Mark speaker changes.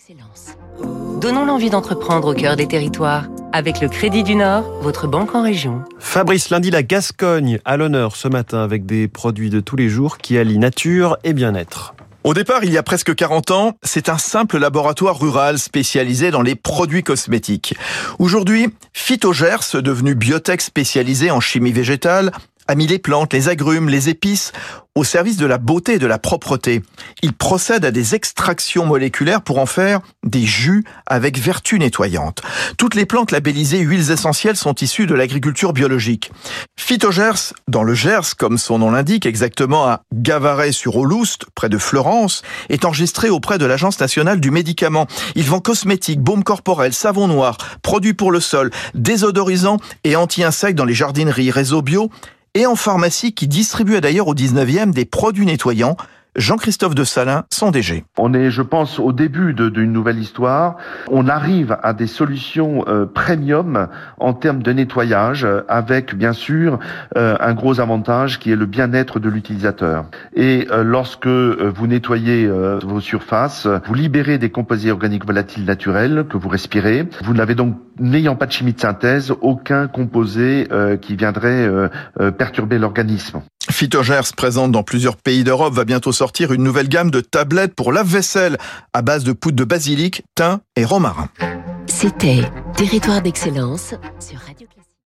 Speaker 1: d'excellence. Donnons l'envie d'entreprendre au cœur des territoires. Avec le Crédit du Nord, votre banque en région.
Speaker 2: Fabrice Lundi, la Gascogne, à l'honneur ce matin avec des produits de tous les jours qui allient nature et bien-être.
Speaker 3: Au départ, il y a presque 40 ans, c'est un simple laboratoire rural spécialisé dans les produits cosmétiques. Aujourd'hui, Phytogers, devenu biotech spécialisé en chimie végétale, a mis les plantes, les agrumes, les épices au service de la beauté et de la propreté. Il procède à des extractions moléculaires pour en faire des jus avec vertu nettoyante. Toutes les plantes labellisées huiles essentielles sont issues de l'agriculture biologique. Phytogers, dans le Gers, comme son nom l'indique, exactement à Gavaret-sur-Aulouste, près de Florence, est enregistré auprès de l'Agence nationale du médicament. Il vend cosmétiques, baumes corporels, savon noir, produits pour le sol, désodorisants et anti-insectes dans les jardineries, réseaux bio et en pharmacie qui distribuait d'ailleurs au 19e des produits nettoyants Jean-Christophe de Salin, son DG.
Speaker 4: On est, je pense, au début d'une nouvelle histoire. On arrive à des solutions euh, premium en termes de nettoyage, avec bien sûr euh, un gros avantage qui est le bien-être de l'utilisateur. Et euh, lorsque vous nettoyez vos surfaces, vous libérez des composés organiques volatiles naturels que vous respirez. Vous n'avez donc, n'ayant pas de chimie de synthèse, aucun composé qui viendrait perturber l'organisme.
Speaker 3: Phytogers, présente dans plusieurs pays d'Europe, va bientôt sortir une nouvelle gamme de tablettes pour lave-vaisselle à base de poudre de basilic, thym et romarin.
Speaker 1: C'était Territoire d'excellence sur Radio